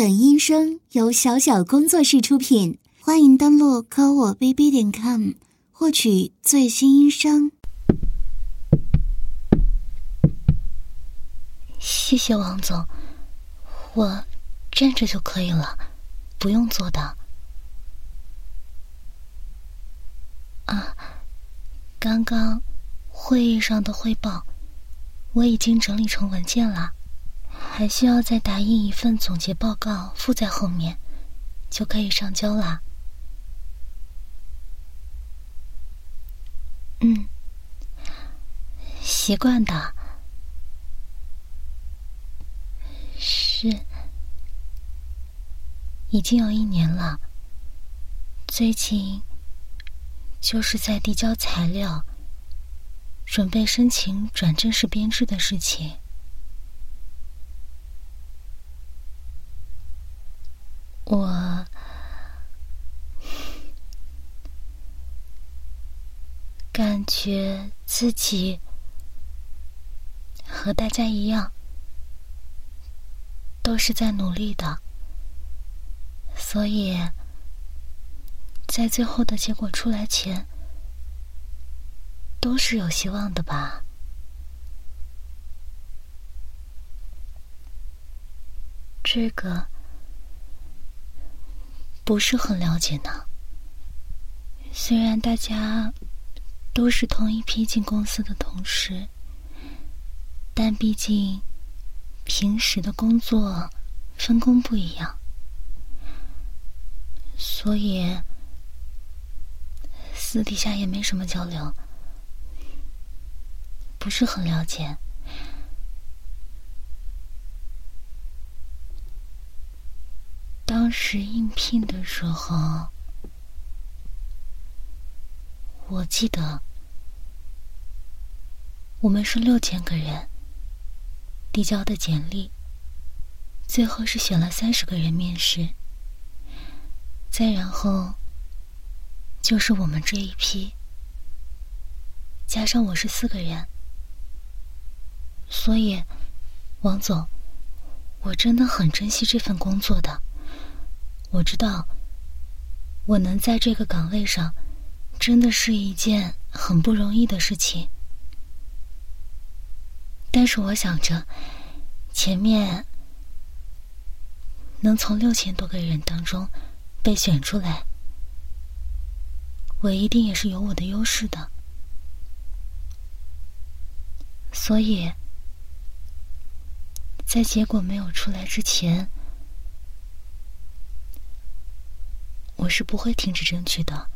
本音声由小小工作室出品，欢迎登录科我 bb 点 com 获取最新音声。谢谢王总，我站着就可以了，不用坐的。啊，刚刚会议上的汇报我已经整理成文件了。还需要再打印一份总结报告，附在后面，就可以上交啦。嗯，习惯的，是，已经有一年了。最近就是在递交材料，准备申请转正式编制的事情。我感觉自己和大家一样，都是在努力的，所以在最后的结果出来前，都是有希望的吧。这个。不是很了解呢。虽然大家都是同一批进公司的同事，但毕竟平时的工作分工不一样，所以私底下也没什么交流，不是很了解。当时应聘的时候，我记得我们是六千个人递交的简历，最后是选了三十个人面试，再然后就是我们这一批，加上我是四个人，所以王总，我真的很珍惜这份工作的。我知道，我能在这个岗位上，真的是一件很不容易的事情。但是我想着，前面能从六千多个人当中被选出来，我一定也是有我的优势的。所以，在结果没有出来之前。是不会停止争取的。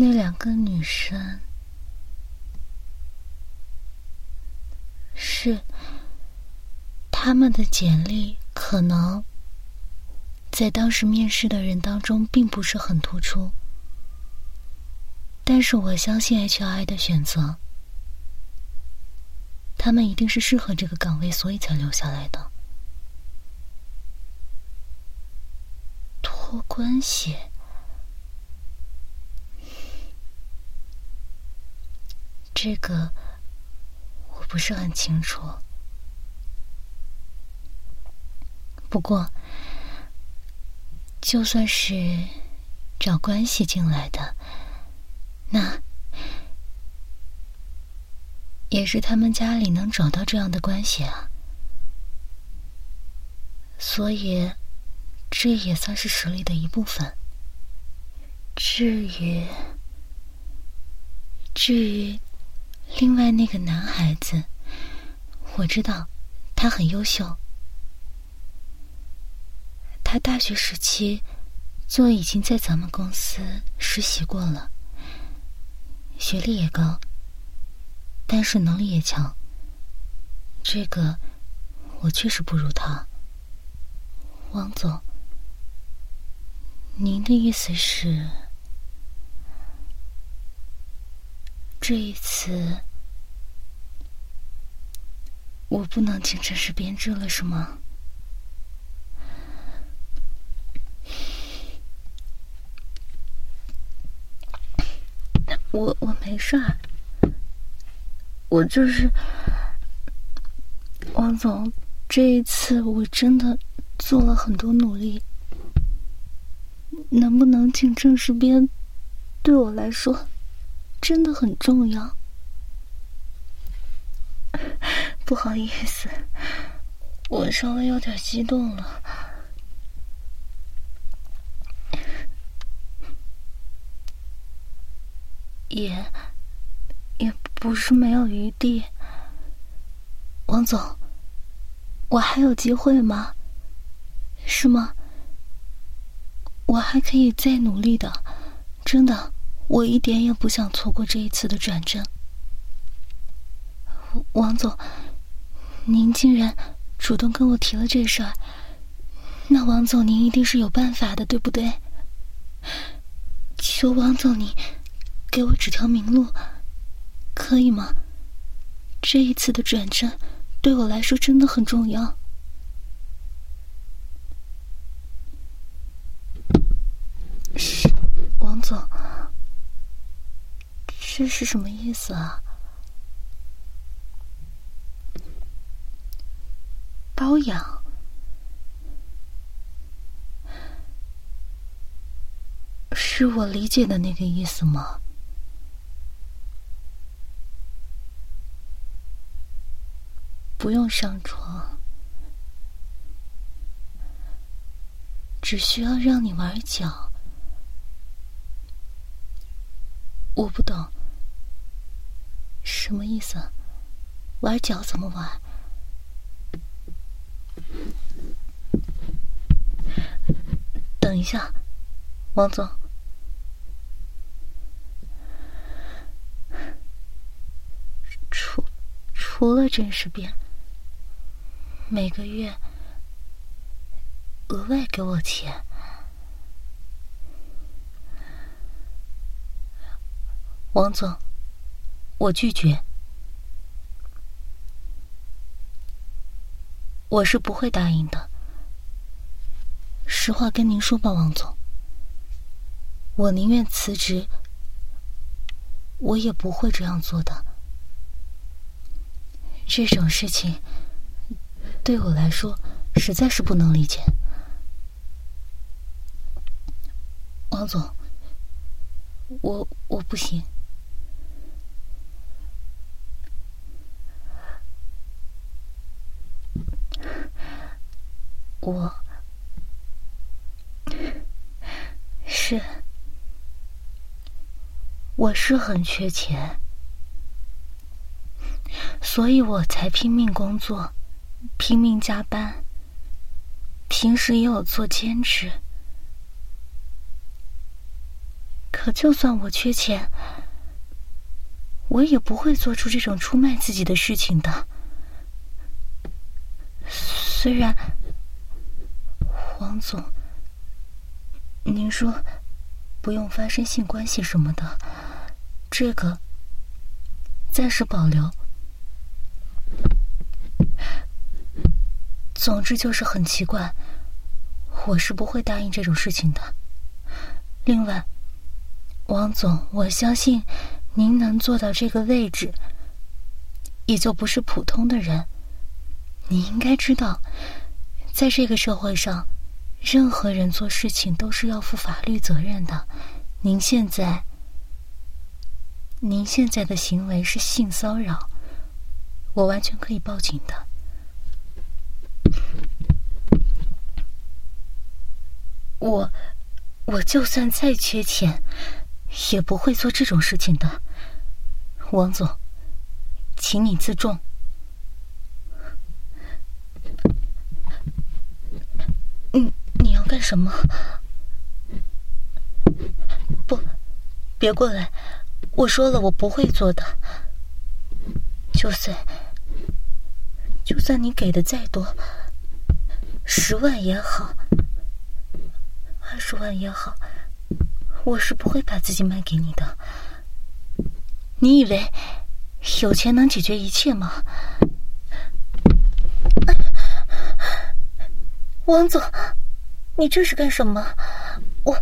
那两个女生是他们的简历，可能在当时面试的人当中并不是很突出，但是我相信 H I 的选择。他们一定是适合这个岗位，所以才留下来的。托关系，这个我不是很清楚。不过，就算是找关系进来的，那……也是他们家里能找到这样的关系啊，所以这也算是实力的一部分。至于至于另外那个男孩子，我知道他很优秀，他大学时期就已经在咱们公司实习过了，学历也高。但是能力也强，这个我确实不如他。王总，您的意思是，这一次我不能进正式编制了，是吗？我我没事儿，我就是王总，这一次我真的做了很多努力，能不能进正式编，对我来说真的很重要。不好意思，我稍微有点激动了。也，也不是没有余地。王总，我还有机会吗？是吗？我还可以再努力的，真的，我一点也不想错过这一次的转正。王总，您竟然主动跟我提了这事儿，那王总您一定是有办法的，对不对？求王总你。给我指条明路，可以吗？这一次的转正对我来说真的很重要。王总，这是什么意思啊？包养？是我理解的那个意思吗？不用上床，只需要让你玩脚。我不懂，什么意思？玩脚怎么玩？等一下，王总，除除了真实变。每个月额外给我钱，王总，我拒绝，我是不会答应的。实话跟您说吧，王总，我宁愿辞职，我也不会这样做的。这种事情。对我来说，实在是不能理解。王总，我我不行，我是我是很缺钱，所以我才拼命工作。拼命加班，平时也有做兼职。可就算我缺钱，我也不会做出这种出卖自己的事情的。虽然，黄总，您说不用发生性关系什么的，这个暂时保留。总之就是很奇怪，我是不会答应这种事情的。另外，王总，我相信您能做到这个位置，也就不是普通的人。你应该知道，在这个社会上，任何人做事情都是要负法律责任的。您现在，您现在的行为是性骚扰，我完全可以报警的。我，我就算再缺钱，也不会做这种事情的。王总，请你自重。你你要干什么？不，别过来！我说了，我不会做的。就算，就算你给的再多，十万也好。二十万也好，我是不会把自己卖给你的。你以为有钱能解决一切吗？王总，你这是干什么？我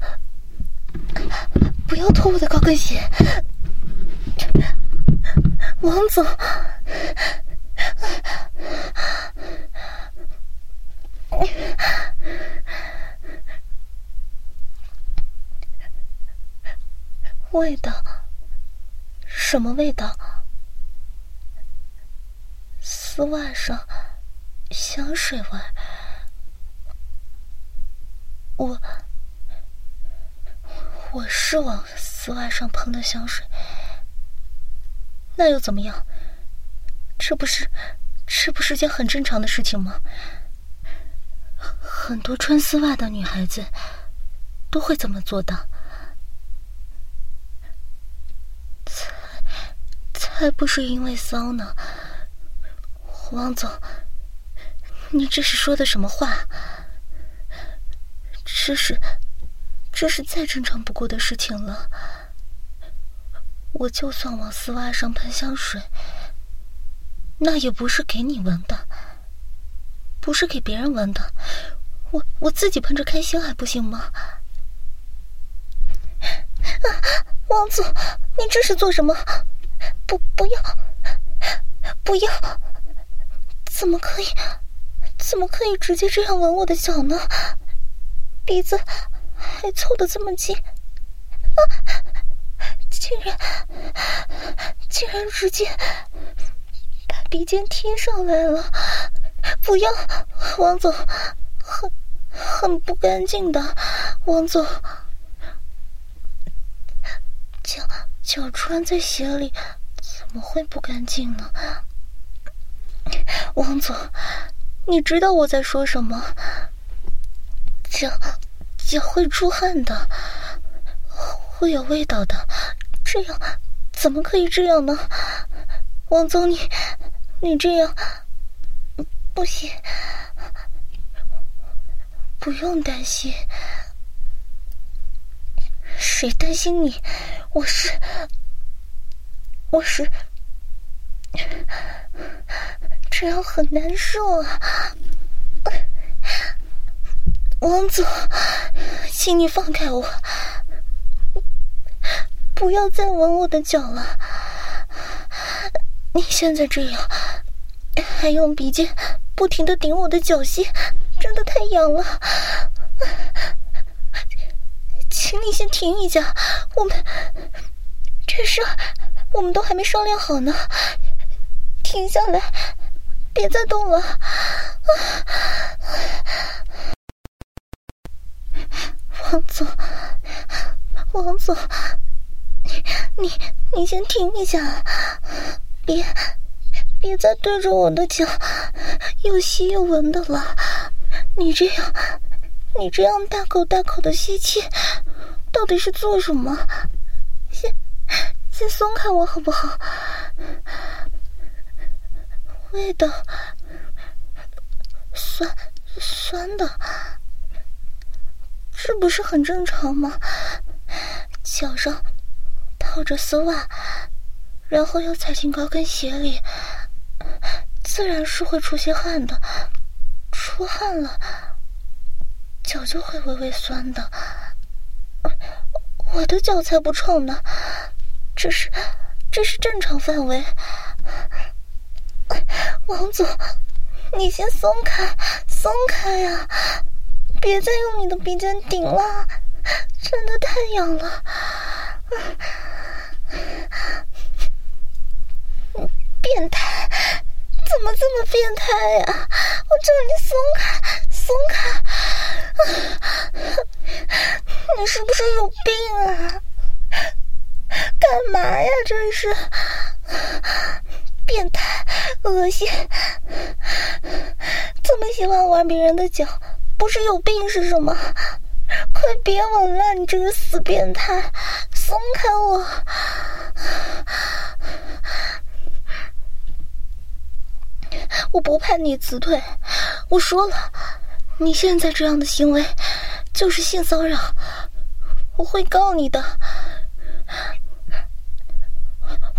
不要脱我的高跟鞋！王总，味道，什么味道？丝袜上香水味。我，我是往丝袜上喷的香水。那又怎么样？这不是，这不是件很正常的事情吗？很多穿丝袜的女孩子都会这么做的。才才不是因为骚呢，王总，你这是说的什么话？这是，这是再正常不过的事情了。我就算往丝袜上喷香水，那也不是给你闻的，不是给别人闻的，我我自己喷着开心还不行吗？啊王总，你这是做什么？不，不要，不要！怎么可以？怎么可以直接这样吻我的脚呢？鼻子还凑得这么近，啊！竟然，竟然直接把鼻尖贴上来了！不要，王总，很很不干净的，王总，脚脚穿在鞋里怎么会不干净呢？王总，你知道我在说什么？脚脚会出汗的，会有味道的。这样怎么可以这样呢？王总，你你这样不行，不用担心。谁担心你？我是我是这样很难受啊！王总，请你放开我。不要再吻我的脚了！你现在这样，还用鼻尖不停的顶我的脚心，真的太痒了。请你先停一下，我们这事我们都还没商量好呢。停下来，别再动了。王总，王总。你你先停一下，别别再对着我的脚又吸又闻的了。你这样你这样大口大口的吸气，到底是做什么？先先松开我好不好？味道酸酸的，这不是很正常吗？脚上。套着丝袜，然后又踩进高跟鞋里，自然是会出些汗的。出汗了，脚就会微微酸的。我的脚才不臭呢，这是这是正常范围。王总，你先松开，松开呀！别再用你的鼻尖顶了，真的太痒了态，怎怎么这么变态呀？我叫你松开，松开！你是不是有病啊？干嘛呀？这是变态，恶心！这么喜欢玩别人的脚，不是有病是什么？快别吻了，你这个死变态！松开我！我不怕你辞退，我说了，你现在这样的行为就是性骚扰，我会告你的。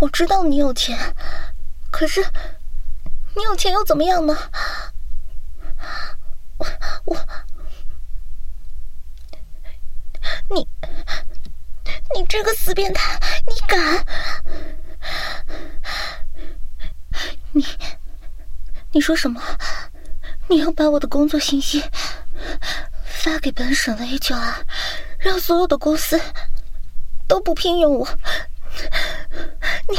我知道你有钱，可是你有钱又怎么样呢？我我你。你这个死变态，你敢？你，你说什么？你要把我的工作信息发给本省的 HR，让所有的公司都不聘用我？你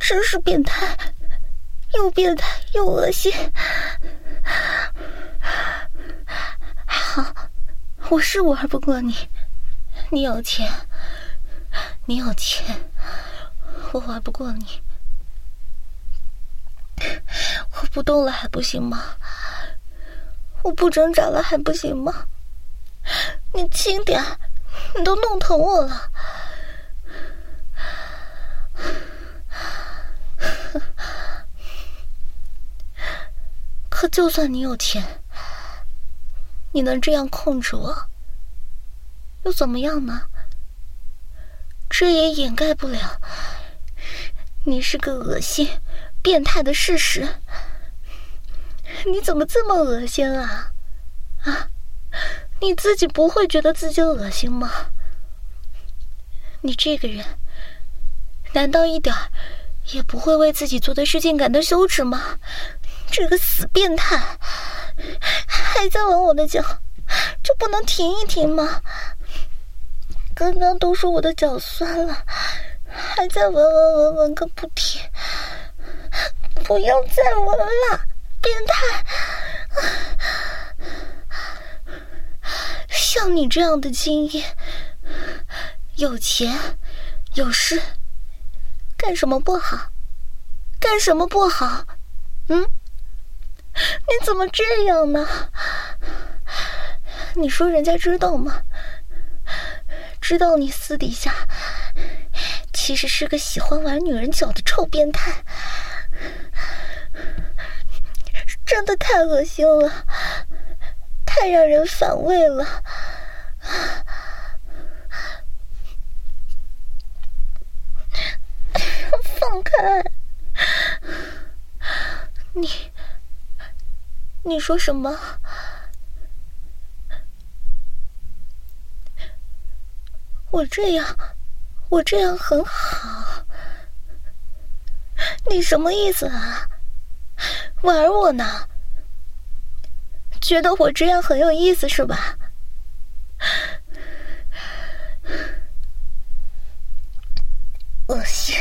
真是变态，又变态又恶心。好，我是玩不过你。你有钱，你有钱，我玩不过你。我不动了还不行吗？我不挣扎了还不行吗？你轻点，你都弄疼我了。可就算你有钱，你能这样控制我，又怎么样呢？这也掩盖不了你是个恶心。变态的事实，你怎么这么恶心啊？啊，你自己不会觉得自己恶心吗？你这个人，难道一点也不会为自己做的事情感到羞耻吗？这个死变态，还在吻我的脚，就不能停一停吗？刚刚都说我的脚酸了，还在闻闻闻闻个不停。不用再闻了，变态！像你这样的精英，有钱有势，干什么不好？干什么不好？嗯？你怎么这样呢？你说人家知道吗？知道你私底下其实是个喜欢玩女人脚的臭变态。真的太恶心了，太让人反胃了！放开！你，你说什么？我这样，我这样很好。你什么意思啊？玩我呢？觉得我这样很有意思是吧？恶心，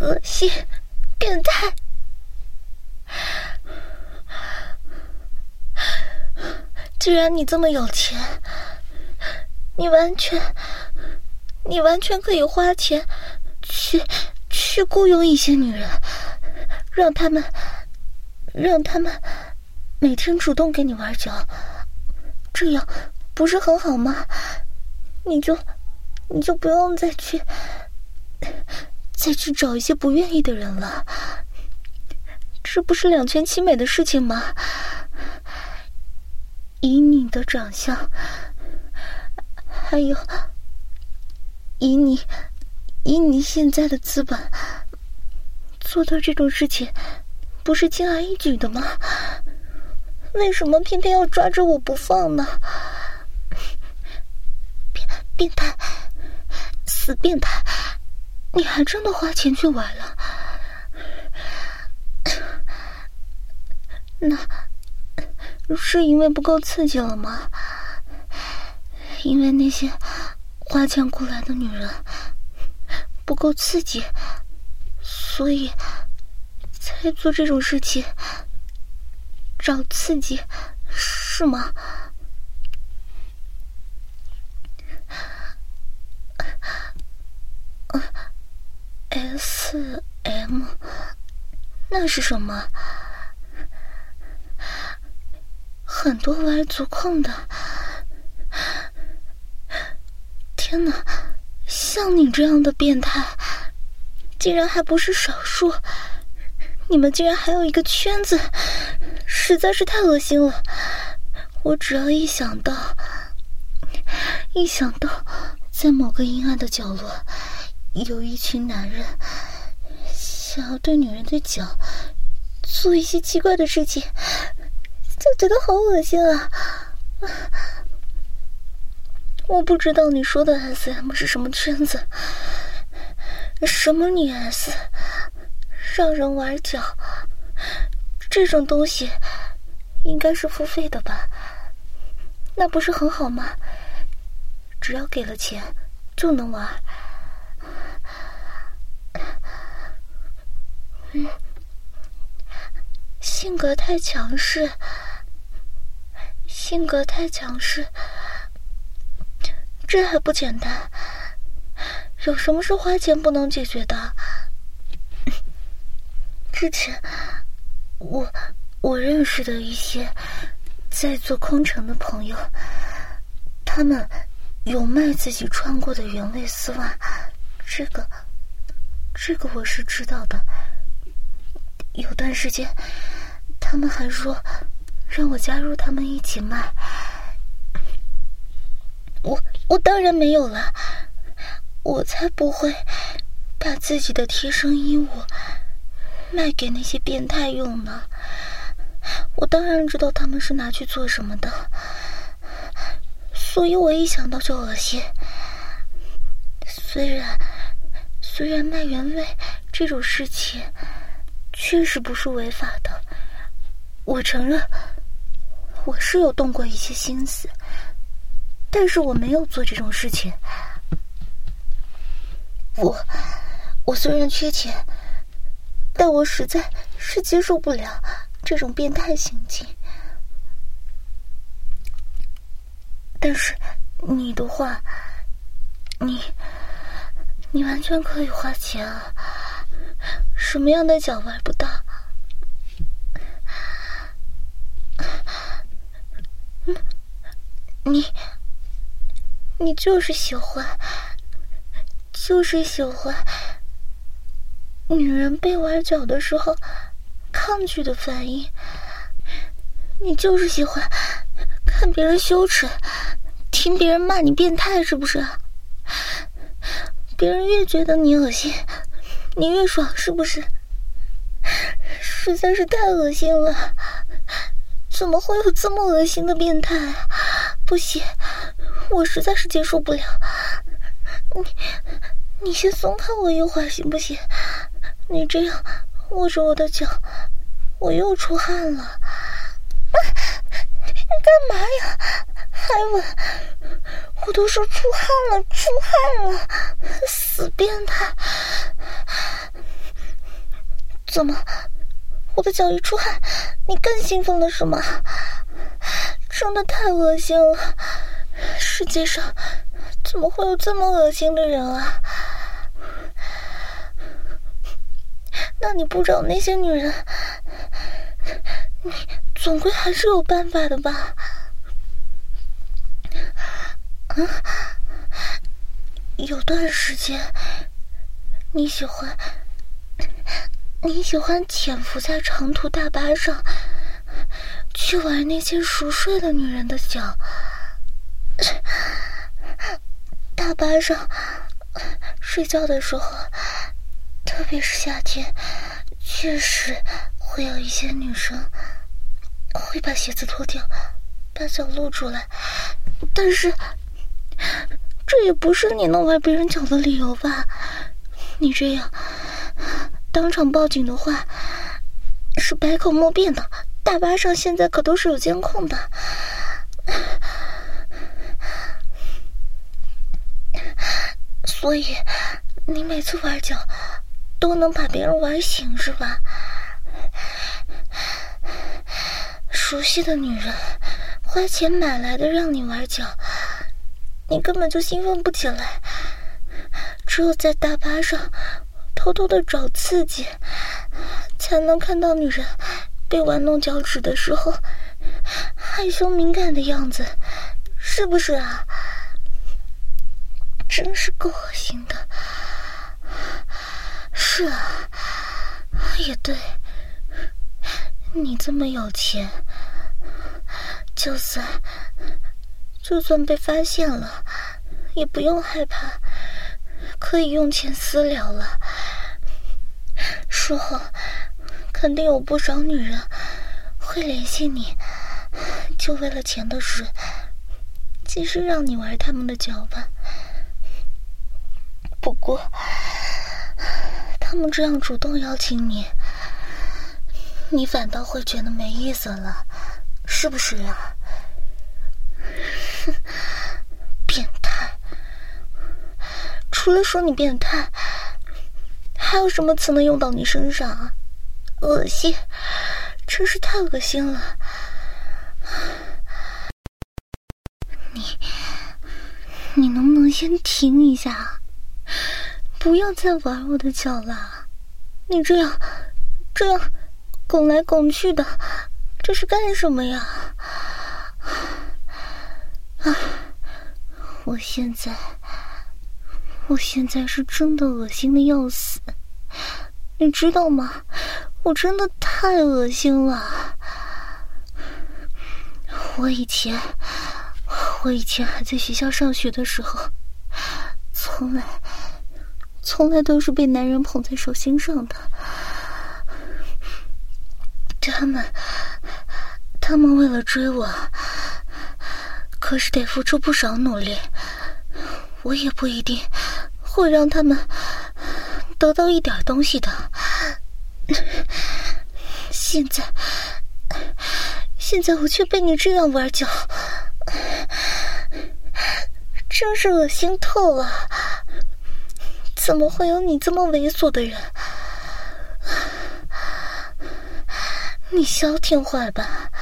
恶心，变态！既然你这么有钱，你完全，你完全可以花钱去。去雇佣一些女人，让他们，让他们每天主动给你玩脚，这样不是很好吗？你就，你就不用再去，再去找一些不愿意的人了，这不是两全其美的事情吗？以你的长相，还有，以你。以你现在的资本，做到这种事情，不是轻而易举的吗？为什么偏偏要抓着我不放呢？变变态，死变态！你还真的花钱去玩了？那是因为不够刺激了吗？因为那些花钱雇来的女人。不够刺激，所以才做这种事情，找刺激，是吗？S M，那是什么？很多玩足控的，天哪！像你这样的变态，竟然还不是少数。你们竟然还有一个圈子，实在是太恶心了。我只要一想到，一想到在某个阴暗的角落，有一群男人想要对女人的脚做一些奇怪的事情，就觉得好恶心啊！我不知道你说的 S M 是什么圈子，什么女 S，让人玩脚，这种东西应该是付费的吧？那不是很好吗？只要给了钱就能玩。嗯，性格太强势，性格太强势，这还不简单？有什么是花钱不能解决的？之前我我认识的一些在做空乘的朋友，他们有卖自己穿过的原味丝袜，这个这个我是知道的。有段时间，他们还说让我加入他们一起卖，我我当然没有了。我才不会把自己的贴身衣物卖给那些变态用呢！我当然知道他们是拿去做什么的，所以我一想到就恶心。虽然虽然卖原味这种事情确实不是违法的，我承认我是有动过一些心思，但是我没有做这种事情。我，我虽然缺钱，但我实在是接受不了这种变态行径。但是你的话，你，你完全可以花钱啊！什么样的脚玩不到？你，你就是喜欢。就是喜欢女人被崴脚的时候抗拒的反应。你就是喜欢看别人羞耻，听别人骂你变态，是不是？别人越觉得你恶心，你越爽，是不是？实在是太恶心了！怎么会有这么恶心的变态？不行，我实在是接受不了。你。你先松开我一会儿行不行？你这样握着我的脚，我又出汗了。啊你干嘛呀？还吻？我都说出汗了，出汗了！死变态！怎么，我的脚一出汗，你更兴奋了是吗？真的太恶心了！世界上怎么会有这么恶心的人啊？那你不找那些女人，你总归还是有办法的吧？啊，有段时间你喜欢你喜欢潜伏在长途大巴上，去玩那些熟睡的女人的脚。大巴上睡觉的时候。特别是夏天，确实会有一些女生会把鞋子脱掉，把脚露出来。但是，这也不是你能玩别人脚的理由吧？你这样当场报警的话，是百口莫辩的。大巴上现在可都是有监控的，所以你每次玩脚。都能把别人玩醒是吧？熟悉的女人，花钱买来的让你玩脚，你根本就兴奋不起来。只有在大巴上偷偷的找刺激，才能看到女人被玩弄脚趾的时候害羞敏感的样子，是不是啊？真是够恶心的。是啊，也对。你这么有钱，就算就算被发现了，也不用害怕，可以用钱私了了。术后肯定有不少女人会联系你，就为了钱的事，其实让你玩他们的脚吧。不过。他们这样主动邀请你，你反倒会觉得没意思了，是不是啊？变态！除了说你变态，还有什么词能用到你身上啊？恶心，真是太恶心了！你，你能不能先停一下？不要再玩我的脚了！你这样，这样拱来拱去的，这是干什么呀？啊！我现在，我现在是真的恶心的要死，你知道吗？我真的太恶心了！我以前，我以前还在学校上学的时候，从来，从来都是被男人捧在手心上的。他们，他们为了追我，可是得付出不少努力。我也不一定会让他们得到一点东西的。现在，现在我却被你这样玩脚，真是恶心透了！怎么会有你这么猥琐的人？你消停会吧，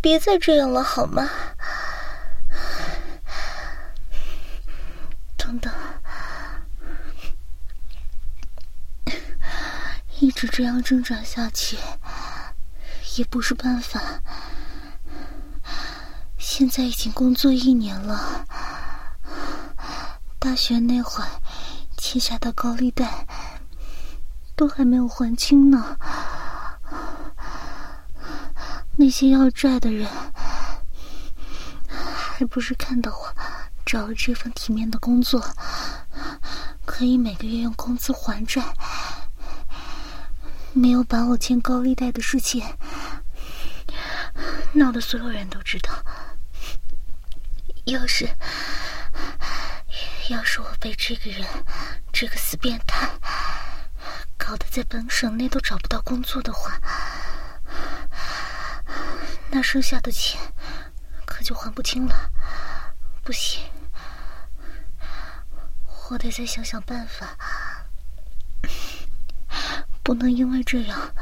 别再这样了好吗？等等。一直这样挣扎下去也不是办法。现在已经工作一年了，大学那会欠下的高利贷都还没有还清呢。那些要债的人，还不是看到我找了这份体面的工作，可以每个月用工资还债。没有把我欠高利贷的事情闹得所有人都知道。要是要是我被这个人，这个死变态搞得在本省内都找不到工作的话，那剩下的钱可就还不清了。不行，我得再想想办法。不能因为这样，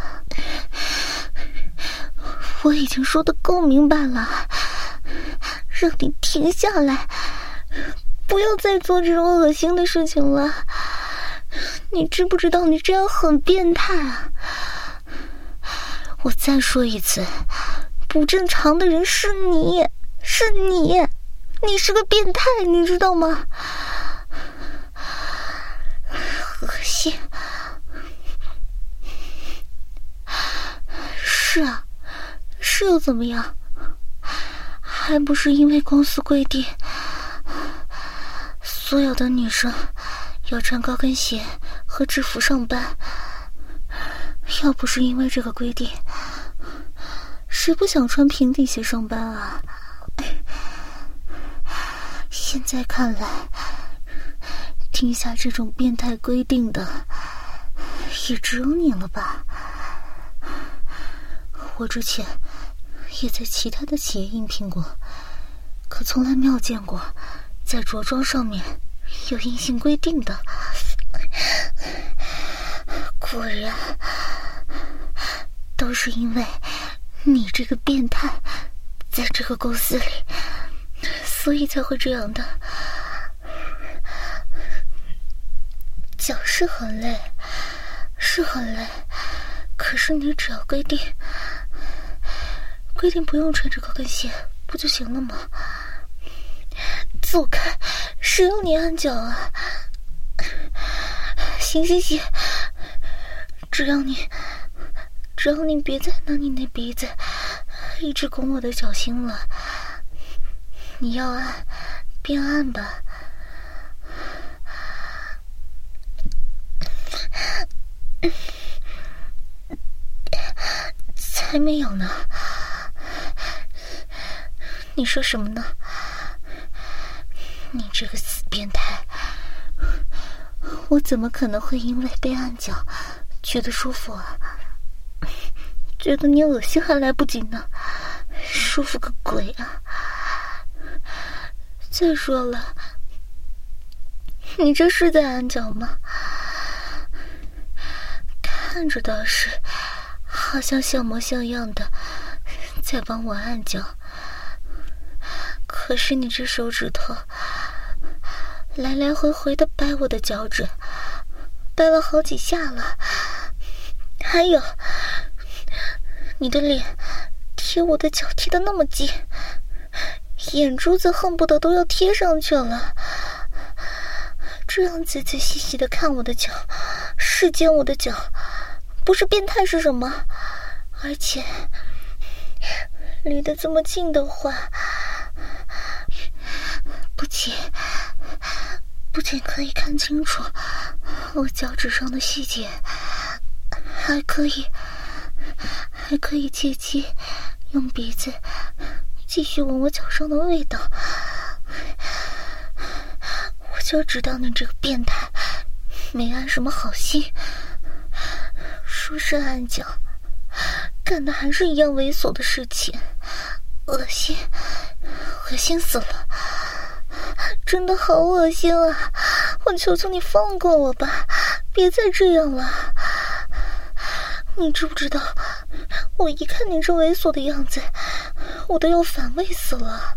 我已经说的够明白了，让你停下来，不要再做这种恶心的事情了。你知不知道你这样很变态啊？我再说一次，不正常的人是你，是你，你是个变态，你知道吗？恶心。是啊，是又怎么样？还不是因为公司规定，所有的女生要穿高跟鞋和制服上班。要不是因为这个规定，谁不想穿平底鞋上班啊？现在看来，听下这种变态规定的，也只有你了吧？我之前也在其他的企业应聘过，可从来没有见过在着装上面有硬性规定的。果然，都是因为你这个变态在这个公司里，所以才会这样的。脚是很累，是很累，可是你只要规定。规定不用穿着高跟鞋，不就行了吗？走开！谁要你按脚啊？行行行，只要你，只要你别再拿你那鼻子一直拱我的脚心了。你要按，便按吧。才没有呢。你说什么呢？你这个死变态！我怎么可能会因为被按脚觉得舒服啊？觉得你恶心还来不及呢，舒服个鬼啊！再说了，你这是在按脚吗？看着倒是，好像像模像样的在帮我按脚。可是你这手指头来来回回的掰我的脚趾，掰了好几下了。还有，你的脸贴我的脚贴的那么近，眼珠子恨不得都要贴上去了。这样仔仔细细的看我的脚，视奸我的脚。不是变态是什么？而且离得这么近的话，不仅不仅可以看清楚我脚趾上的细节，还可以还可以借机用鼻子继续闻我脚上的味道。我就知道你这个变态没安什么好心。说是暗脚，干的还是一样猥琐的事情，恶心，恶心死了！真的好恶心啊！我求求你放过我吧，别再这样了！你知不知道，我一看你这猥琐的样子，我都要反胃死了。